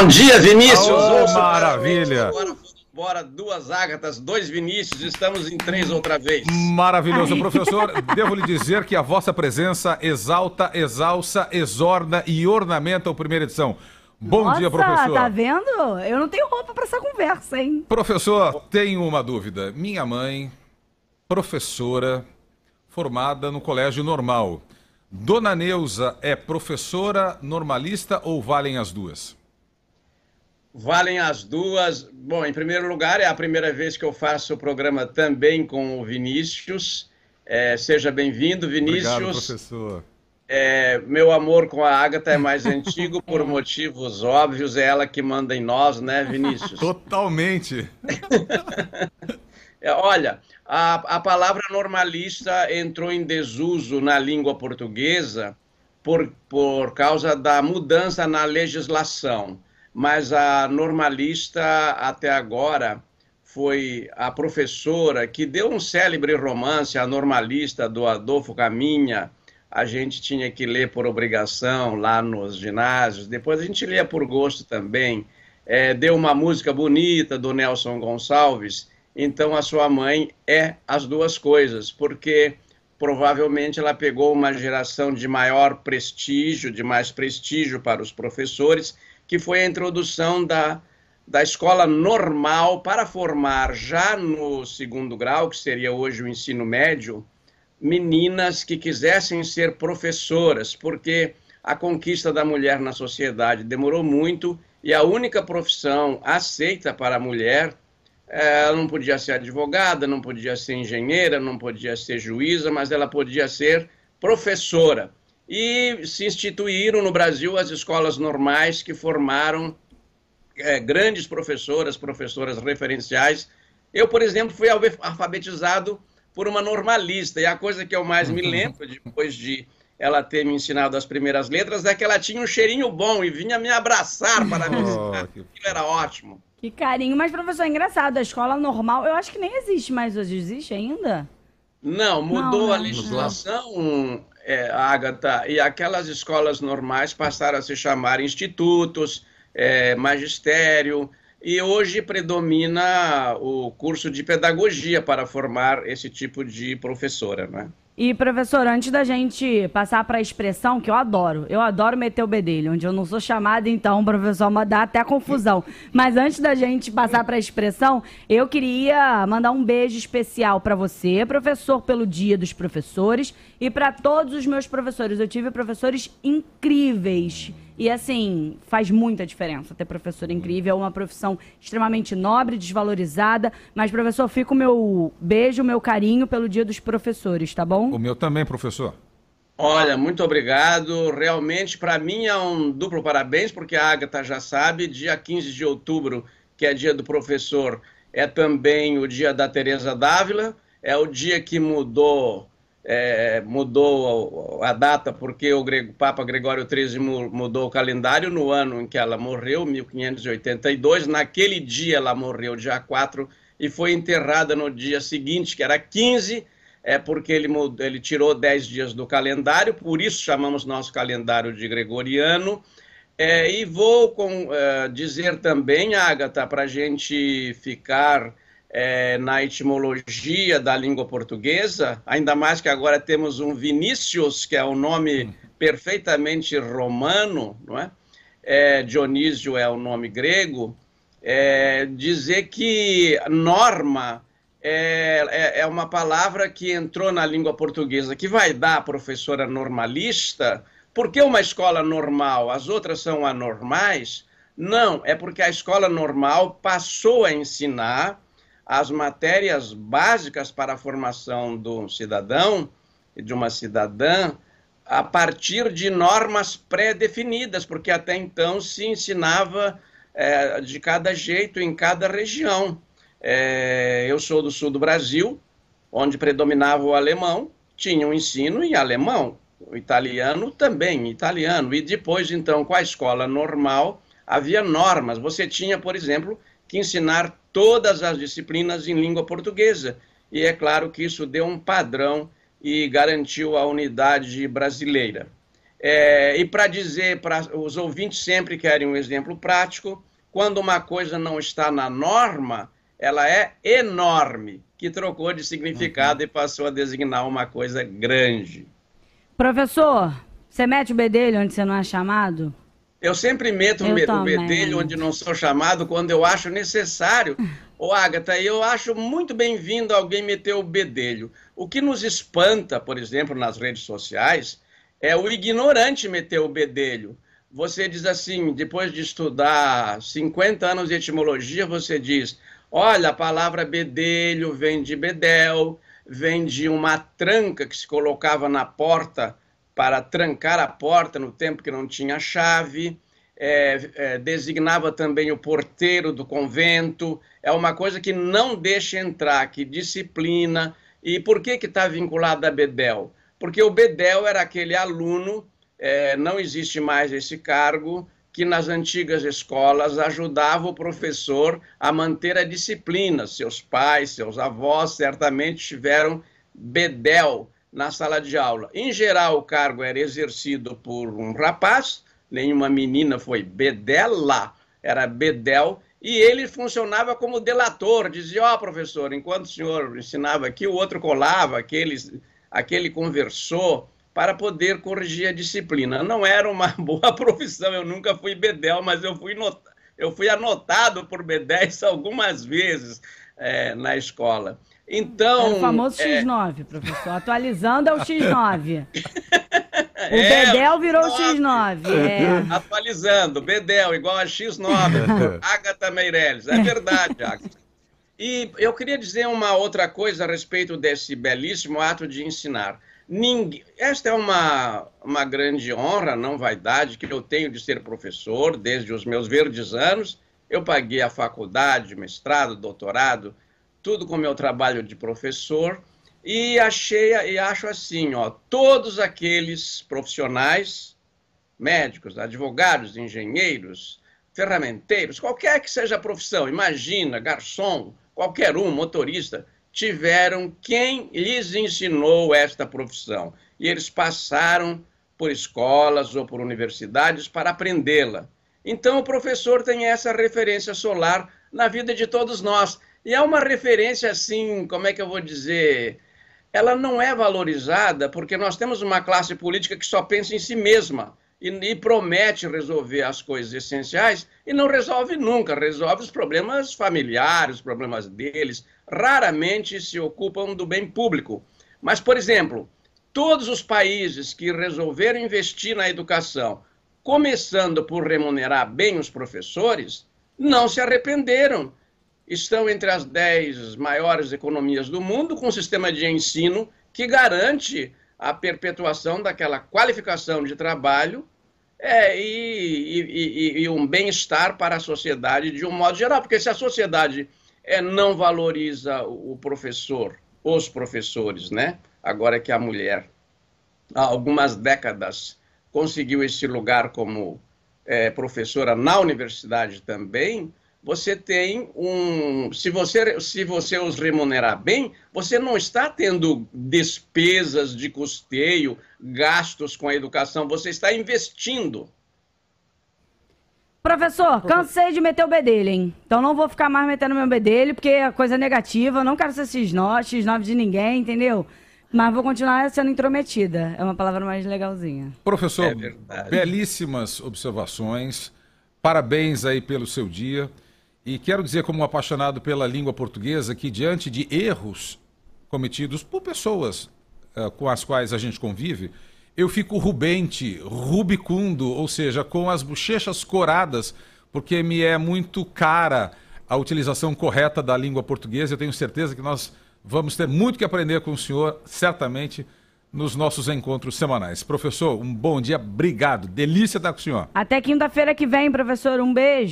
Bom dia, Vinícius. Oh, maravilha. Agora bora duas Ágatas, dois Vinícius, estamos em três outra vez. Maravilhoso, Ai. professor. Devo lhe dizer que a vossa presença exalta, exalça, exorna e ornamenta a primeira edição. Bom Nossa, dia, professor. Tá vendo? Eu não tenho roupa para essa conversa, hein? Professor, tenho uma dúvida. Minha mãe, professora, formada no colégio normal. Dona Neuza é professora normalista ou valem as duas? Valem as duas. Bom, em primeiro lugar, é a primeira vez que eu faço o programa também com o Vinícius. É, seja bem-vindo, Vinícius. Obrigado, professor. É, meu amor com a Agatha é mais antigo por motivos óbvios, é ela que manda em nós, né, Vinícius? Totalmente. é, olha, a, a palavra normalista entrou em desuso na língua portuguesa por, por causa da mudança na legislação mas a normalista até agora foi a professora que deu um célebre romance, a normalista do Adolfo Caminha. A gente tinha que ler por obrigação lá nos ginásios, depois a gente lia por gosto também. É, deu uma música bonita do Nelson Gonçalves, então a sua mãe é as duas coisas, porque provavelmente ela pegou uma geração de maior prestígio, de mais prestígio para os professores que foi a introdução da, da escola normal para formar já no segundo grau, que seria hoje o ensino médio, meninas que quisessem ser professoras, porque a conquista da mulher na sociedade demorou muito e a única profissão aceita para a mulher ela não podia ser advogada, não podia ser engenheira, não podia ser juíza, mas ela podia ser professora e se instituíram no Brasil as escolas normais que formaram é, grandes professoras, professoras referenciais. Eu, por exemplo, fui alfabetizado por uma normalista, e a coisa que eu mais me lembro, depois de ela ter me ensinado as primeiras letras, é que ela tinha um cheirinho bom e vinha me abraçar para me oh, ensinar. Aquilo era ótimo. Que carinho. Mas, professor, é engraçado, a escola normal, eu acho que nem existe mais hoje. Existe ainda? Não, mudou não, a legislação é, Agatha, e aquelas escolas normais passaram a se chamar institutos, é, magistério, e hoje predomina o curso de pedagogia para formar esse tipo de professora, né? E, professor, antes da gente passar para a expressão, que eu adoro, eu adoro meter o bedelho, onde eu não sou chamada, então, professor, dá até confusão. Mas antes da gente passar para a expressão, eu queria mandar um beijo especial para você, professor, pelo Dia dos Professores, e para todos os meus professores. Eu tive professores incríveis e assim, faz muita diferença ter professor incrível. É uma profissão extremamente nobre, desvalorizada. Mas, professor, fica o meu beijo, o meu carinho pelo Dia dos Professores, tá bom? O meu também, professor. Olha, muito obrigado. Realmente, para mim é um duplo parabéns, porque a Agatha já sabe, dia 15 de outubro, que é dia do professor, é também o dia da Teresa Dávila, é o dia que mudou é, mudou a data porque o Papa Gregório XIII mudou o calendário no ano em que ela morreu, 1582. Naquele dia ela morreu, dia 4, e foi enterrada no dia seguinte, que era 15, é porque ele, mudou, ele tirou 10 dias do calendário, por isso chamamos nosso calendário de gregoriano. É, e vou com, é, dizer também, Agatha, para a gente ficar é, na etimologia da língua portuguesa, ainda mais que agora temos um Vinícius, que é um nome perfeitamente romano, não é? é Dionísio é o nome grego, é, dizer que norma é, é, é, uma palavra que entrou na língua portuguesa, que vai dar a professora normalista, porque uma escola normal, as outras são anormais? Não, é porque a escola normal passou a ensinar as matérias básicas para a formação do cidadão e de uma cidadã a partir de normas pré-definidas, porque até então se ensinava é, de cada jeito em cada região. É, eu sou do sul do Brasil, onde predominava o alemão, tinha um ensino em alemão, o italiano também, italiano. E depois, então, com a escola normal, havia normas. Você tinha, por exemplo, que ensinar todas as disciplinas em língua portuguesa. E é claro que isso deu um padrão e garantiu a unidade brasileira. É, e para dizer para os ouvintes sempre querem um exemplo prático, quando uma coisa não está na norma, ela é enorme, que trocou de significado uhum. e passou a designar uma coisa grande. Professor, você mete o bedelho onde você não é chamado? Eu sempre meto eu o bedelho onde não sou chamado quando eu acho necessário. Ô, Agatha, eu acho muito bem-vindo alguém meter o bedelho. O que nos espanta, por exemplo, nas redes sociais, é o ignorante meter o bedelho. Você diz assim, depois de estudar 50 anos de etimologia, você diz: olha, a palavra bedelho vem de bedel, vem de uma tranca que se colocava na porta para trancar a porta no tempo que não tinha chave, é, é, designava também o porteiro do convento, é uma coisa que não deixa entrar, que disciplina. E por que está vinculado a Bedel? Porque o Bedel era aquele aluno, é, não existe mais esse cargo, que nas antigas escolas ajudava o professor a manter a disciplina. Seus pais, seus avós certamente tiveram Bedel, na sala de aula. Em geral, o cargo era exercido por um rapaz, nenhuma menina foi bedela, era bedel, e ele funcionava como delator, dizia, ó oh, professor, enquanto o senhor ensinava aqui, o outro colava, aquele, aquele conversou, para poder corrigir a disciplina. Não era uma boa profissão, eu nunca fui bedel, mas eu fui, not... eu fui anotado por bedéis algumas vezes é, na escola. Então. É o famoso é... X9, professor. Atualizando é o X9. O é, Bedel virou o X9. É. Atualizando, Bedel igual a X9. Agatha Meirelles. É verdade, Agatha. E eu queria dizer uma outra coisa a respeito desse belíssimo ato de ensinar. Ninguém... Esta é uma, uma grande honra, não vaidade, que eu tenho de ser professor desde os meus verdes anos. Eu paguei a faculdade, mestrado, doutorado, tudo com meu trabalho de professor e achei e acho assim, ó, todos aqueles profissionais, médicos, advogados, engenheiros, ferramenteiros, qualquer que seja a profissão, imagina, garçom, qualquer um, motorista, tiveram quem lhes ensinou esta profissão. E eles passaram por escolas ou por universidades para aprendê-la. Então o professor tem essa referência solar na vida de todos nós. E é uma referência assim, como é que eu vou dizer? Ela não é valorizada porque nós temos uma classe política que só pensa em si mesma e, e promete resolver as coisas essenciais e não resolve nunca, resolve os problemas familiares, os problemas deles, raramente se ocupam do bem público. Mas, por exemplo, todos os países que resolveram investir na educação, começando por remunerar bem os professores, não se arrependeram. Estão entre as dez maiores economias do mundo, com um sistema de ensino que garante a perpetuação daquela qualificação de trabalho é, e, e, e, um bem-estar para a sociedade de um modo geral. Porque se a sociedade é, não valoriza o professor, os professores, né? agora que a mulher, há algumas décadas, conseguiu esse lugar como é, professora na universidade também, você tem um. Se você, se você os remunerar bem, você não está tendo despesas de custeio, gastos com a educação, você está investindo. Professor, cansei de meter o bedelho, hein? Então não vou ficar mais metendo meu bedelho, porque é coisa negativa. Não quero ser X9, X9 de ninguém, entendeu? Mas vou continuar sendo intrometida. É uma palavra mais legalzinha. Professor, é belíssimas observações. Parabéns aí pelo seu dia. E quero dizer, como um apaixonado pela língua portuguesa, que diante de erros cometidos por pessoas uh, com as quais a gente convive, eu fico rubente, rubicundo, ou seja, com as bochechas coradas, porque me é muito cara a utilização correta da língua portuguesa. Eu tenho certeza que nós vamos ter muito que aprender com o senhor, certamente, nos nossos encontros semanais. Professor, um bom dia, obrigado. Delícia estar com o senhor. Até quinta-feira que vem, professor. Um beijo.